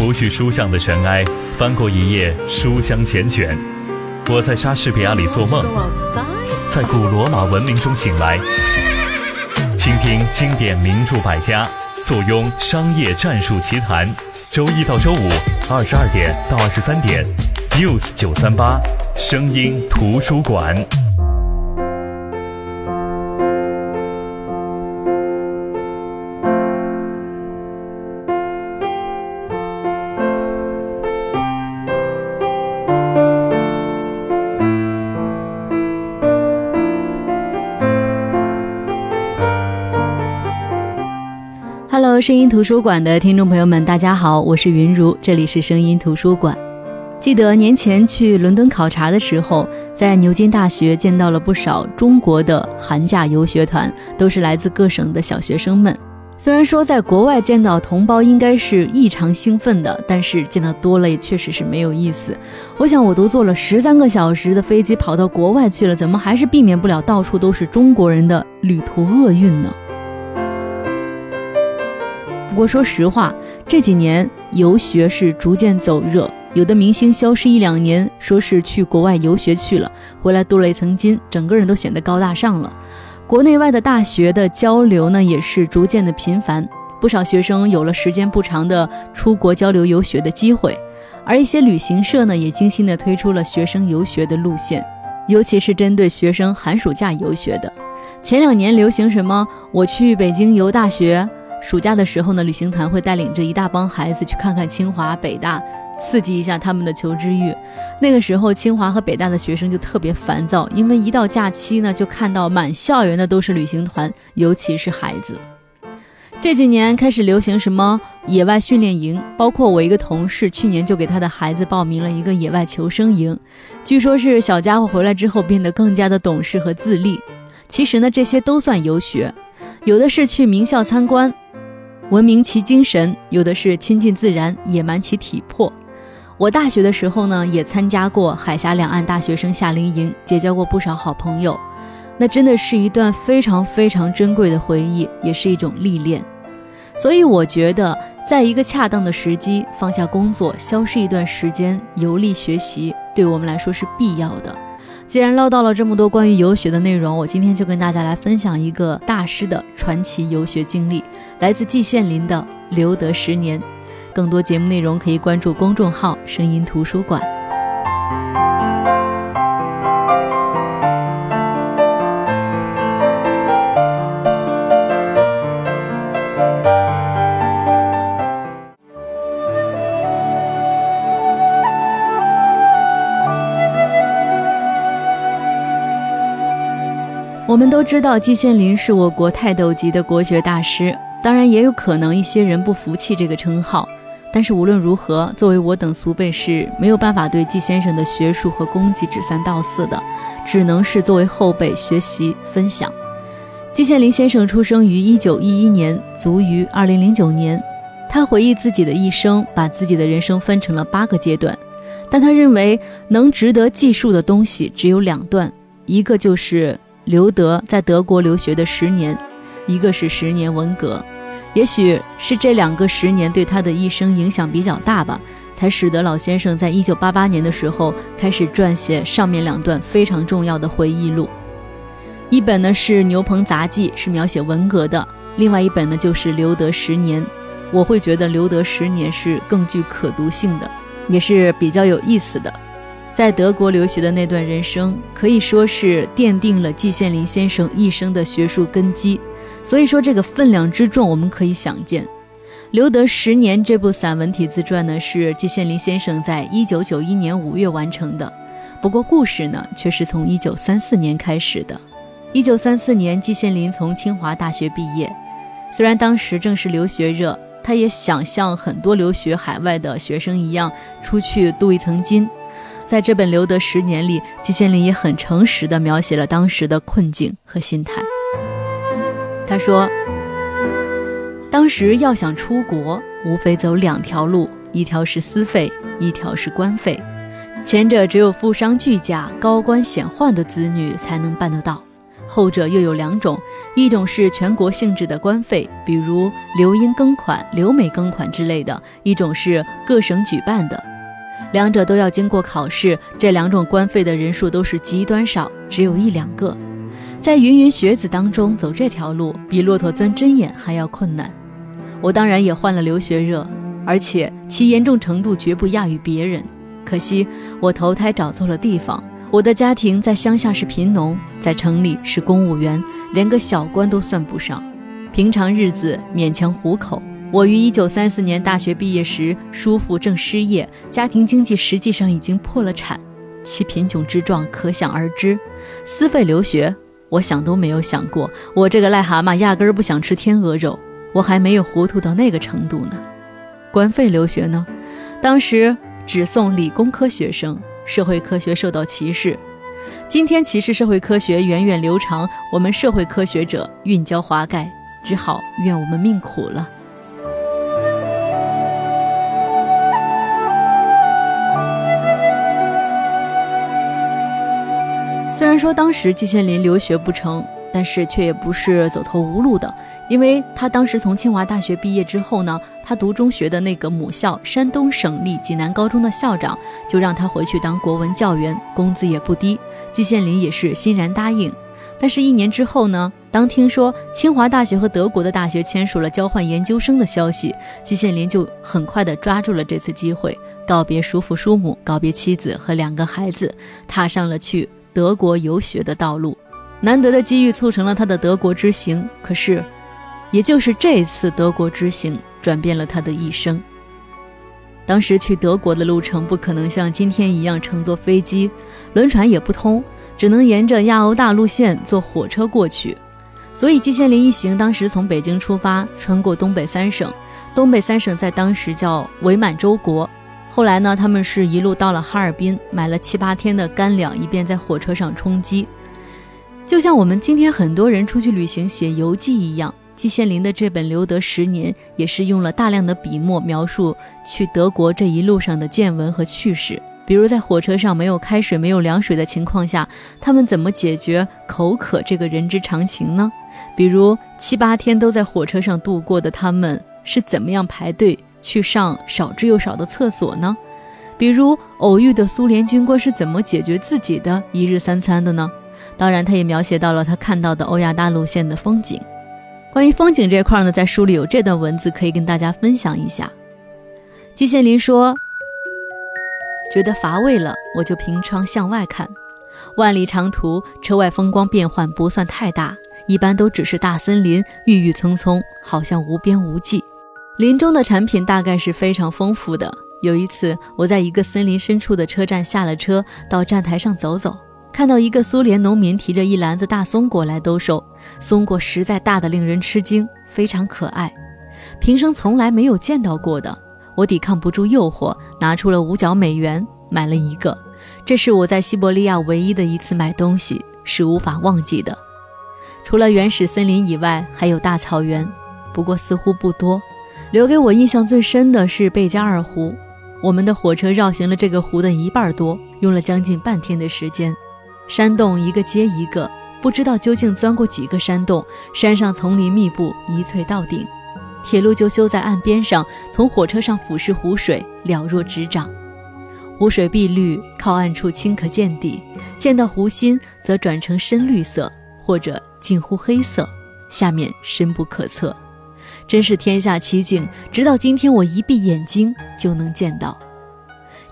拂去书上的尘埃，翻过一页书香缱绻。我在莎士比亚里做梦，在古罗马文明中醒来。倾听经典名著百家，坐拥商业战术奇谈。周一到周五二十二点到二十三点，News 九三八，声音图书馆。声音图书馆的听众朋友们，大家好，我是云如，这里是声音图书馆。记得年前去伦敦考察的时候，在牛津大学见到了不少中国的寒假游学团，都是来自各省的小学生们。虽然说在国外见到同胞应该是异常兴奋的，但是见到多了也确实是没有意思。我想我都坐了十三个小时的飞机跑到国外去了，怎么还是避免不了到处都是中国人的旅途厄运呢？不过说实话，这几年游学是逐渐走热，有的明星消失一两年，说是去国外游学去了，回来镀了一层金，整个人都显得高大上了。国内外的大学的交流呢，也是逐渐的频繁，不少学生有了时间不长的出国交流游学的机会，而一些旅行社呢，也精心的推出了学生游学的路线，尤其是针对学生寒暑假游学的。前两年流行什么，我去北京游大学。暑假的时候呢，旅行团会带领着一大帮孩子去看看清华、北大，刺激一下他们的求知欲。那个时候，清华和北大的学生就特别烦躁，因为一到假期呢，就看到满校园的都是旅行团，尤其是孩子。这几年开始流行什么野外训练营，包括我一个同事去年就给他的孩子报名了一个野外求生营，据说是小家伙回来之后变得更加的懂事和自立。其实呢，这些都算游学，有的是去名校参观。文明其精神，有的是亲近自然，野蛮其体魄。我大学的时候呢，也参加过海峡两岸大学生夏令营，结交过不少好朋友。那真的是一段非常非常珍贵的回忆，也是一种历练。所以我觉得，在一个恰当的时机，放下工作，消失一段时间，游历学习，对我们来说是必要的。既然唠叨了这么多关于游学的内容，我今天就跟大家来分享一个大师的传奇游学经历，来自季羡林的《留德十年》。更多节目内容可以关注公众号“声音图书馆”。我们都知道季羡林是我国泰斗级的国学大师，当然也有可能一些人不服气这个称号。但是无论如何，作为我等俗辈是没有办法对季先生的学术和功绩指三道四的，只能是作为后辈学习分享。季羡林先生出生于一九一一年，卒于二零零九年。他回忆自己的一生，把自己的人生分成了八个阶段，但他认为能值得记述的东西只有两段，一个就是。刘德在德国留学的十年，一个是十年文革，也许是这两个十年对他的一生影响比较大吧，才使得老先生在一九八八年的时候开始撰写上面两段非常重要的回忆录。一本呢是《牛棚杂记》，是描写文革的；另外一本呢就是《留德十年》。我会觉得《留德十年》是更具可读性的，也是比较有意思的。在德国留学的那段人生，可以说是奠定了季羡林先生一生的学术根基。所以说，这个分量之重，我们可以想见。《留德十年》这部散文体自传呢，是季羡林先生在一九九一年五月完成的。不过，故事呢，却是从一九三四年开始的。一九三四年，季羡林从清华大学毕业。虽然当时正是留学热，他也想像很多留学海外的学生一样，出去镀一层金。在这本《留德十年》里，季羡林也很诚实地描写了当时的困境和心态。他说：“当时要想出国，无非走两条路，一条是私费，一条是官费。前者只有富商巨贾、高官显宦的子女才能办得到，后者又有两种，一种是全国性质的官费，比如留英庚款、留美庚款之类的；一种是各省举办的，两者都要经过考试。这两种官费的人数都是极端少，只有一两个。在芸芸学子当中走这条路，比骆驼钻针眼还要困难。我当然也患了留学热，而且其严重程度绝不亚于别人。可惜我投胎找错了地方。我的家庭在乡下是贫农，在城里是公务员，连个小官都算不上。平常日子勉强糊口。我于一九三四年大学毕业时，叔父正失业，家庭经济实际上已经破了产，其贫穷之状可想而知。私费留学，我想都没有想过。我这个癞蛤蟆压根儿不想吃天鹅肉，我还没有糊涂到那个程度呢。官费留学呢，当时只送理工科学生。社会科学受到歧视，今天歧视社会科学源远流长，我们社会科学者运交华盖，只好怨我们命苦了。虽然说当时季羡林留学不成。但是却也不是走投无路的，因为他当时从清华大学毕业之后呢，他读中学的那个母校山东省立济南高中的校长就让他回去当国文教员，工资也不低。季羡林也是欣然答应。但是，一年之后呢，当听说清华大学和德国的大学签署了交换研究生的消息，季羡林就很快的抓住了这次机会，告别叔父叔母，告别妻子和两个孩子，踏上了去德国游学的道路。难得的机遇促成了他的德国之行，可是，也就是这次德国之行转变了他的一生。当时去德国的路程不可能像今天一样乘坐飞机，轮船也不通，只能沿着亚欧大陆线坐火车过去。所以季羡林一行当时从北京出发，穿过东北三省，东北三省在当时叫伪满洲国。后来呢，他们是一路到了哈尔滨，买了七八天的干粮，以便在火车上充饥。就像我们今天很多人出去旅行写游记一样，季羡林的这本《留德十年》也是用了大量的笔墨描述去德国这一路上的见闻和趣事。比如在火车上没有开水、没有凉水的情况下，他们怎么解决口渴这个人之常情呢？比如七八天都在火车上度过的他们是怎么样排队去上少之又少的厕所呢？比如偶遇的苏联军官是怎么解决自己的一日三餐的呢？当然，他也描写到了他看到的欧亚大陆线的风景。关于风景这块呢，在书里有这段文字可以跟大家分享一下。季羡林说：“觉得乏味了，我就凭窗向外看，万里长途，车外风光变幻不算太大，一般都只是大森林，郁郁葱葱，好像无边无际。林中的产品大概是非常丰富的。有一次，我在一个森林深处的车站下了车，到站台上走走。”看到一个苏联农民提着一篮子大松果来兜售，松果实在大的令人吃惊，非常可爱，平生从来没有见到过的。我抵抗不住诱惑，拿出了五角美元买了一个。这是我在西伯利亚唯一的一次买东西，是无法忘记的。除了原始森林以外，还有大草原，不过似乎不多。留给我印象最深的是贝加尔湖，我们的火车绕行了这个湖的一半多，用了将近半天的时间。山洞一个接一个，不知道究竟钻过几个山洞。山上丛林密布，一翠到顶。铁路就修在岸边上，从火车上俯视湖水，了若指掌。湖水碧绿，靠岸处清可见底，见到湖心则转成深绿色，或者近乎黑色，下面深不可测，真是天下奇景。直到今天，我一闭眼睛就能见到。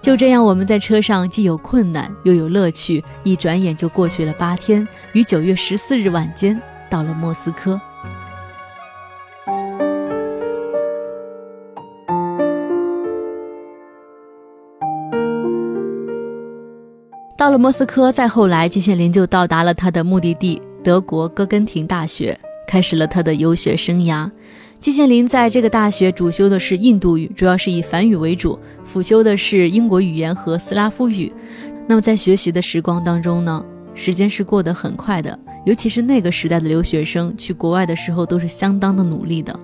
就这样，我们在车上既有困难又有乐趣，一转眼就过去了八天。于九月十四日晚间到了莫斯科。到了莫斯科，再后来，季羡林就到达了他的目的地——德国哥根廷大学，开始了他的游学生涯。季羡林在这个大学主修的是印度语，主要是以梵语为主；辅修的是英国语言和斯拉夫语。那么在学习的时光当中呢，时间是过得很快的，尤其是那个时代的留学生去国外的时候都是相当的努力的。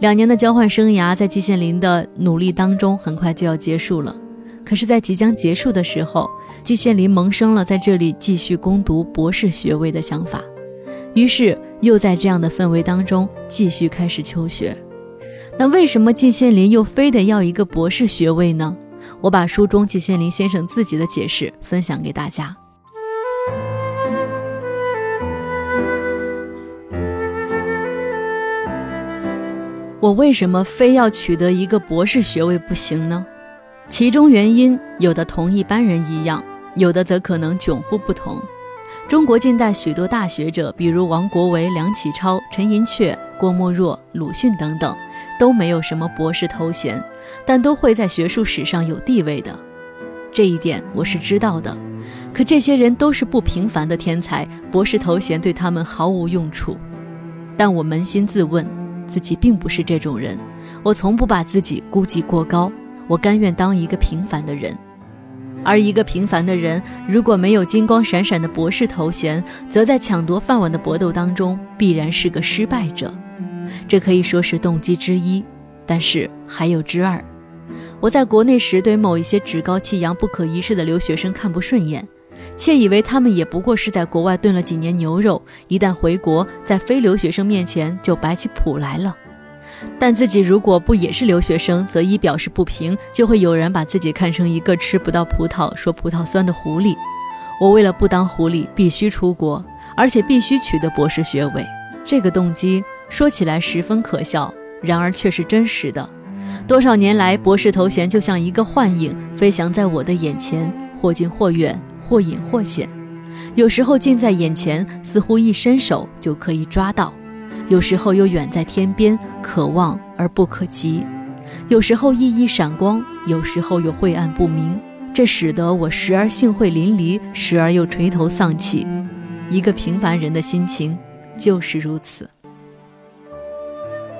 两年的交换生涯在季羡林的努力当中很快就要结束了。可是，在即将结束的时候，季羡林萌生了在这里继续攻读博士学位的想法。于是又在这样的氛围当中继续开始求学。那为什么季羡林又非得要一个博士学位呢？我把书中季羡林先生自己的解释分享给大家。我为什么非要取得一个博士学位不行呢？其中原因有的同一般人一样，有的则可能迥乎不同。中国近代许多大学者，比如王国维、梁启超、陈寅恪、郭沫若、鲁迅等等，都没有什么博士头衔，但都会在学术史上有地位的。这一点我是知道的。可这些人都是不平凡的天才，博士头衔对他们毫无用处。但我扪心自问，自己并不是这种人。我从不把自己估计过高，我甘愿当一个平凡的人。而一个平凡的人，如果没有金光闪闪的博士头衔，则在抢夺饭碗的搏斗当中，必然是个失败者。这可以说是动机之一，但是还有之二。我在国内时，对某一些趾高气扬、不可一世的留学生看不顺眼，窃以为他们也不过是在国外炖了几年牛肉，一旦回国，在非留学生面前就摆起谱来了。但自己如果不也是留学生，则一表示不平，就会有人把自己看成一个吃不到葡萄说葡萄酸的狐狸。我为了不当狐狸，必须出国，而且必须取得博士学位。这个动机说起来十分可笑，然而却是真实的。多少年来，博士头衔就像一个幻影，飞翔在我的眼前，或近或远，或隐或显。有时候近在眼前，似乎一伸手就可以抓到。有时候又远在天边，可望而不可及；有时候熠熠闪光，有时候又晦暗不明。这使得我时而兴会淋漓，时而又垂头丧气。一个平凡人的心情就是如此。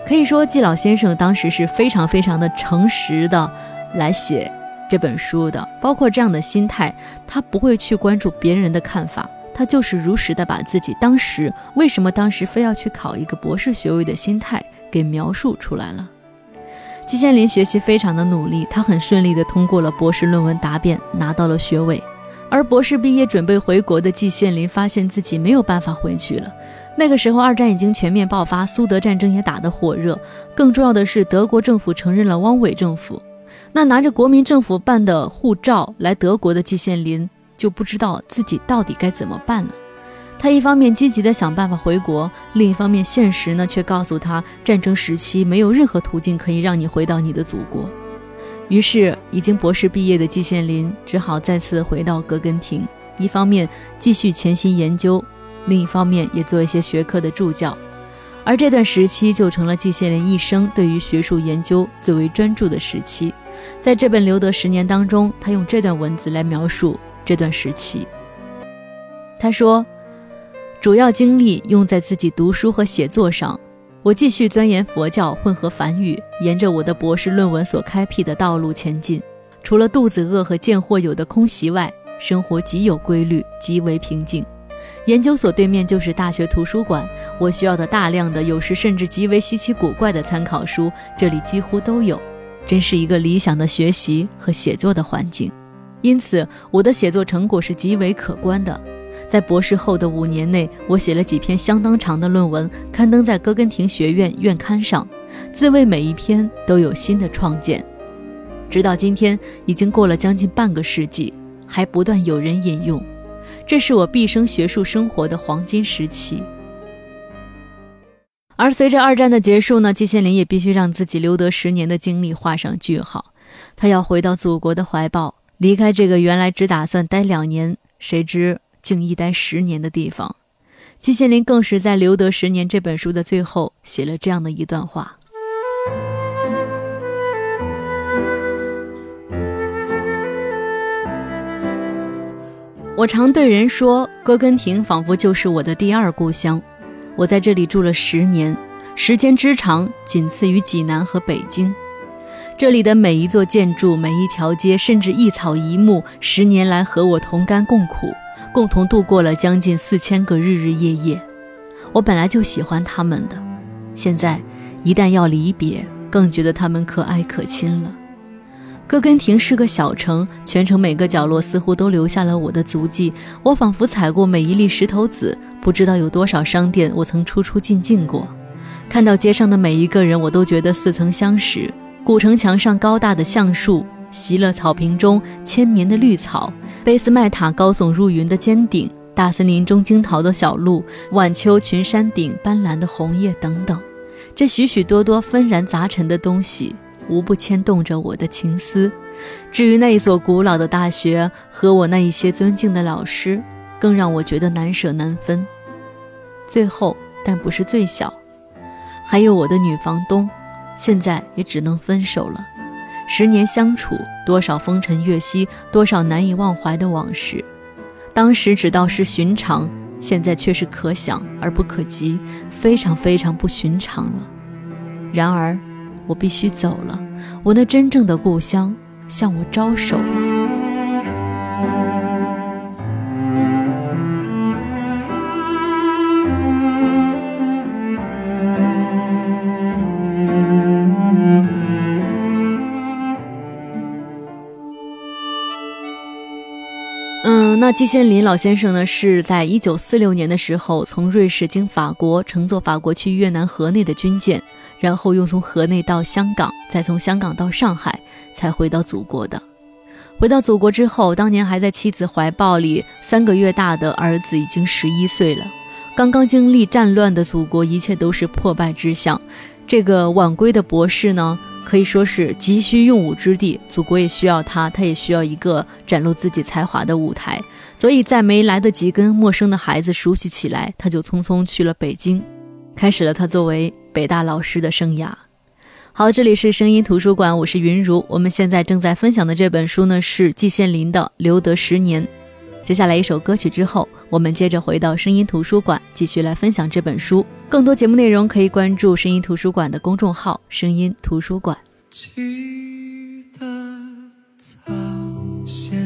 可以说，季老先生当时是非常非常的诚实的来写这本书的，包括这样的心态，他不会去关注别人的看法。他就是如实的把自己当时为什么当时非要去考一个博士学位的心态给描述出来了。季羡林学习非常的努力，他很顺利的通过了博士论文答辩，拿到了学位。而博士毕业准备回国的季羡林发现自己没有办法回去了。那个时候，二战已经全面爆发，苏德战争也打得火热，更重要的是德国政府承认了汪伪政府。那拿着国民政府办的护照来德国的季羡林。就不知道自己到底该怎么办了。他一方面积极的想办法回国，另一方面现实呢却告诉他，战争时期没有任何途径可以让你回到你的祖国。于是，已经博士毕业的季羡林只好再次回到哥根廷，一方面继续潜心研究，另一方面也做一些学科的助教。而这段时期就成了季羡林一生对于学术研究最为专注的时期。在这本《留德十年》当中，他用这段文字来描述。这段时期，他说，主要精力用在自己读书和写作上。我继续钻研佛教，混合梵语，沿着我的博士论文所开辟的道路前进。除了肚子饿和见货有的空袭外，生活极有规律，极为平静。研究所对面就是大学图书馆，我需要的大量的，有时甚至极为稀奇古怪的参考书，这里几乎都有，真是一个理想的学习和写作的环境。因此，我的写作成果是极为可观的。在博士后的五年内，我写了几篇相当长的论文，刊登在哥根廷学院院刊上，自谓每一篇都有新的创建。直到今天，已经过了将近半个世纪，还不断有人引用。这是我毕生学术生活的黄金时期。而随着二战的结束呢，季羡林也必须让自己留得十年的经历画上句号，他要回到祖国的怀抱。离开这个原来只打算待两年，谁知竟一待十年的地方。季羡林更是在《留得十年》这本书的最后写了这样的一段话：我常对人说，哥根廷仿佛就是我的第二故乡。我在这里住了十年，时间之长，仅次于济南和北京。这里的每一座建筑、每一条街，甚至一草一木，十年来和我同甘共苦，共同度过了将近四千个日日夜夜。我本来就喜欢他们的，现在一旦要离别，更觉得他们可爱可亲了。哥根廷是个小城，全城每个角落似乎都留下了我的足迹。我仿佛踩过每一粒石头子，不知道有多少商店我曾出出进进过。看到街上的每一个人，我都觉得似曾相识。古城墙上高大的橡树，席勒草坪中千年的绿草，贝斯麦塔高耸入云的尖顶，大森林中惊涛的小路，晚秋群山顶斑斓的红叶等等，这许许多多纷然杂陈的东西。无不牵动着我的情思。至于那一所古老的大学和我那一些尊敬的老师，更让我觉得难舍难分。最后，但不是最小，还有我的女房东，现在也只能分手了。十年相处，多少风尘月息，多少难以忘怀的往事，当时只道是寻常，现在却是可想而不可及，非常非常不寻常了。然而。我必须走了，我那真正的故乡向我招手了。那季羡林老先生呢，是在一九四六年的时候，从瑞士经法国乘坐法国去越南河内的军舰。然后又从河内到香港，再从香港到上海，才回到祖国的。回到祖国之后，当年还在妻子怀抱里三个月大的儿子已经十一岁了。刚刚经历战乱的祖国，一切都是破败之象。这个晚归的博士呢，可以说是急需用武之地，祖国也需要他，他也需要一个展露自己才华的舞台。所以在没来得及跟陌生的孩子熟悉起来，他就匆匆去了北京，开始了他作为。北大老师的生涯，好，这里是声音图书馆，我是云如。我们现在正在分享的这本书呢是季羡林的《留德十年》。接下来一首歌曲之后，我们接着回到声音图书馆，继续来分享这本书。更多节目内容可以关注声音图书馆的公众号“声音图书馆”。记得早先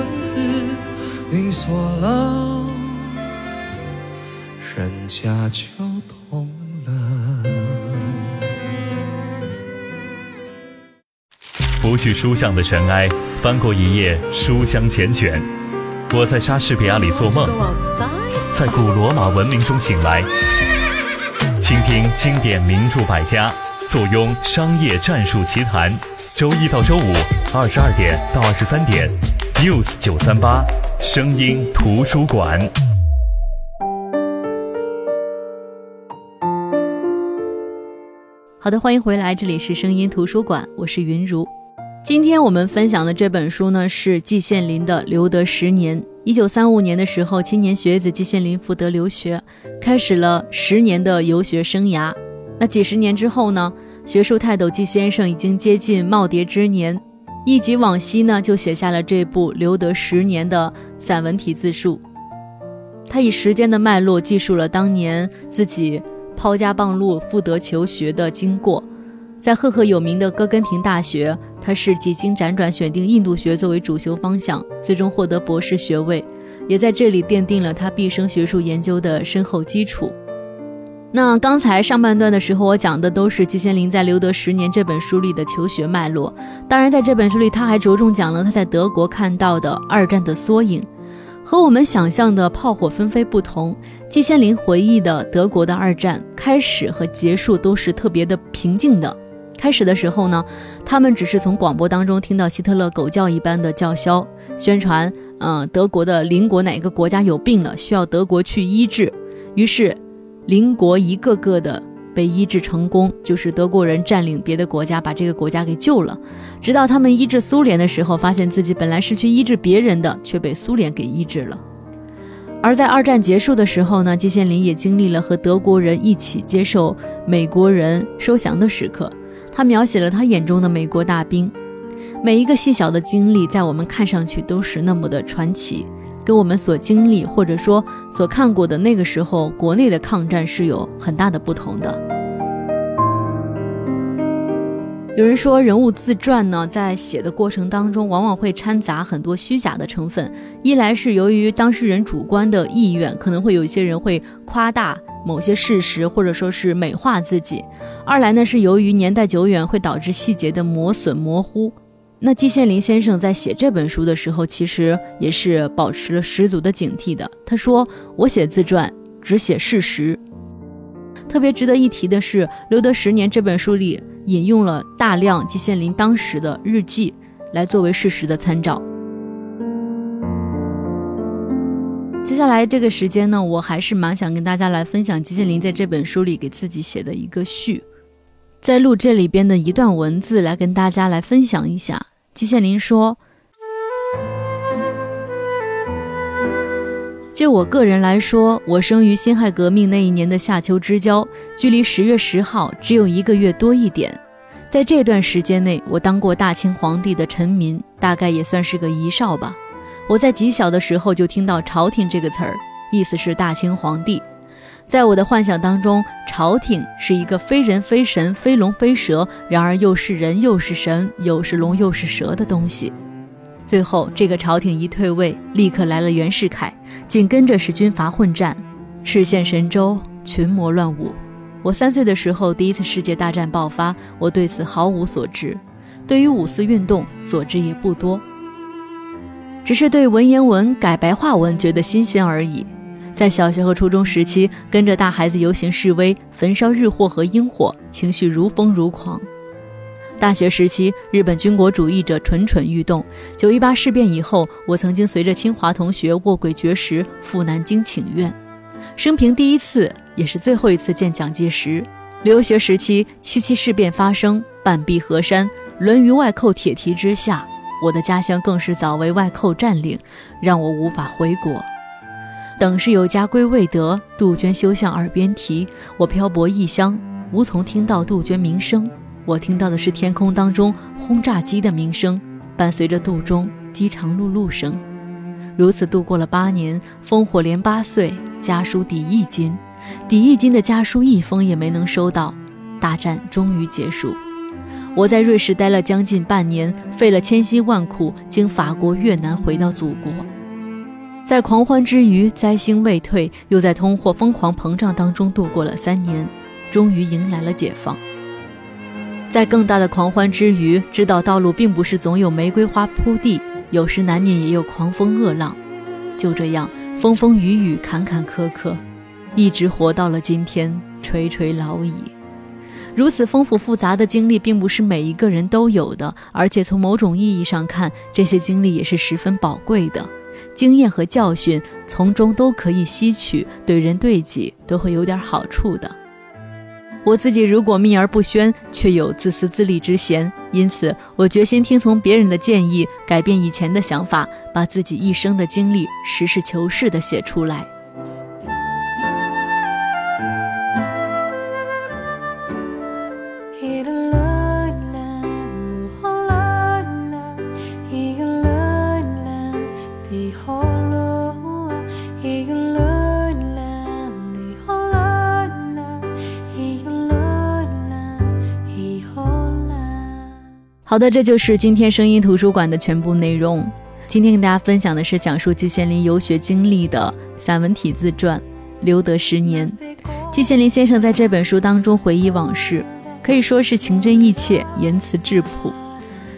样子，你锁了，人家就懂了。拂去书上的尘埃，翻过一页书香缱绻。我在莎士比亚里做梦，在古罗马文明中醒来。倾听经典名著百家，坐拥商业战术奇谈。周一到周五二十二点到二十三点，News 九三八，声音图书馆。好的，欢迎回来，这里是声音图书馆，我是云如。今天我们分享的这本书呢，是季羡林的《留德十年》。一九三五年的时候，青年学子季羡林赴德留学，开始了十年的游学生涯。那几十年之后呢，学术泰斗季先生已经接近耄耋之年，一及往昔呢，就写下了这部《留得十年》的散文体自述。他以时间的脉络记述了当年自己抛家傍路赴德求学的经过。在赫赫有名的哥根廷大学，他是几经辗转选定印度学作为主修方向，最终获得博士学位，也在这里奠定了他毕生学术研究的深厚基础。那刚才上半段的时候，我讲的都是季羡林在《留德十年》这本书里的求学脉络。当然，在这本书里，他还着重讲了他在德国看到的二战的缩影。和我们想象的炮火纷飞不同，季羡林回忆的德国的二战开始和结束都是特别的平静的。开始的时候呢，他们只是从广播当中听到希特勒狗叫一般的叫嚣，宣传，嗯，德国的邻国哪个国家有病了，需要德国去医治。于是，邻国一个个的被医治成功，就是德国人占领别的国家，把这个国家给救了。直到他们医治苏联的时候，发现自己本来是去医治别人的，却被苏联给医治了。而在二战结束的时候呢，季羡林也经历了和德国人一起接受美国人收降的时刻。他描写了他眼中的美国大兵，每一个细小的经历，在我们看上去都是那么的传奇，跟我们所经历或者说所看过的那个时候国内的抗战是有很大的不同的。有人说，人物自传呢，在写的过程当中，往往会掺杂很多虚假的成分。一来是由于当事人主观的意愿，可能会有一些人会夸大某些事实，或者说是美化自己；二来呢，是由于年代久远，会导致细节的磨损模糊。那季羡林先生在写这本书的时候，其实也是保持了十足的警惕的。他说：“我写自传，只写事实。”特别值得一提的是，《留得十年》这本书里。引用了大量季羡林当时的日记来作为事实的参照。接下来这个时间呢，我还是蛮想跟大家来分享季羡林在这本书里给自己写的一个序，在录这里边的一段文字来跟大家来分享一下。季羡林说。就我个人来说，我生于辛亥革命那一年的夏秋之交，距离十月十号只有一个月多一点。在这段时间内，我当过大清皇帝的臣民，大概也算是个遗少吧。我在极小的时候就听到“朝廷”这个词儿，意思是大清皇帝。在我的幻想当中，朝廷是一个非人非神、非龙非蛇，然而又是人又是神，又是龙又是蛇的东西。最后，这个朝廷一退位，立刻来了袁世凯，紧跟着是军阀混战，赤县神州群魔乱舞。我三岁的时候，第一次世界大战爆发，我对此毫无所知，对于五四运动所知也不多，只是对文言文改白话文觉得新鲜而已。在小学和初中时期，跟着大孩子游行示威，焚烧日货和英火，情绪如风如狂。大学时期，日本军国主义者蠢蠢欲动。九一八事变以后，我曾经随着清华同学卧轨绝食赴南京请愿，生平第一次也是最后一次见蒋介石。留学时期，七七事变发生，半壁河山沦于外寇铁蹄之下，我的家乡更是早为外寇占领，让我无法回国。等是有家归未得，杜鹃休向耳边啼。我漂泊异乡，无从听到杜鹃鸣声。我听到的是天空当中轰炸机的鸣声，伴随着杜中饥肠辘辘声。如此度过了八年，烽火连八岁，家书抵一斤，抵一斤的家书一封也没能收到。大战终于结束，我在瑞士待了将近半年，费了千辛万苦，经法国、越南回到祖国。在狂欢之余，灾星未退，又在通货疯狂膨胀当中度过了三年，终于迎来了解放。在更大的狂欢之余，知道道路并不是总有玫瑰花铺地，有时难免也有狂风恶浪。就这样，风风雨雨，坎坎坷坷，一直活到了今天，垂垂老矣。如此丰富复杂的经历，并不是每一个人都有的，而且从某种意义上看，这些经历也是十分宝贵的，经验和教训从中都可以吸取，对人对己都会有点好处的。我自己如果秘而不宣，却有自私自利之嫌，因此我决心听从别人的建议，改变以前的想法，把自己一生的经历实事求是地写出来。好的，这就是今天声音图书馆的全部内容。今天跟大家分享的是讲述季羡林游学经历的散文体自传《留德十年》。季羡林先生在这本书当中回忆往事，可以说是情真意切，言辞质朴。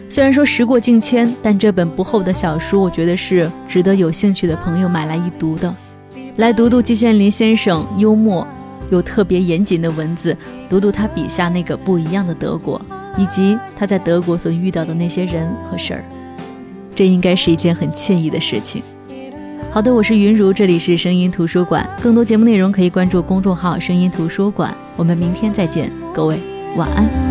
虽然说时过境迁，但这本不厚的小书，我觉得是值得有兴趣的朋友买来一读的。来读读季羡林先生幽默又特别严谨的文字，读读他笔下那个不一样的德国。以及他在德国所遇到的那些人和事儿。这应该是一件很惬意的事情。好的，我是云如，这里是声音图书馆，更多节目内容可以关注公众号“声音图书馆”。我们明天再见，各位晚安。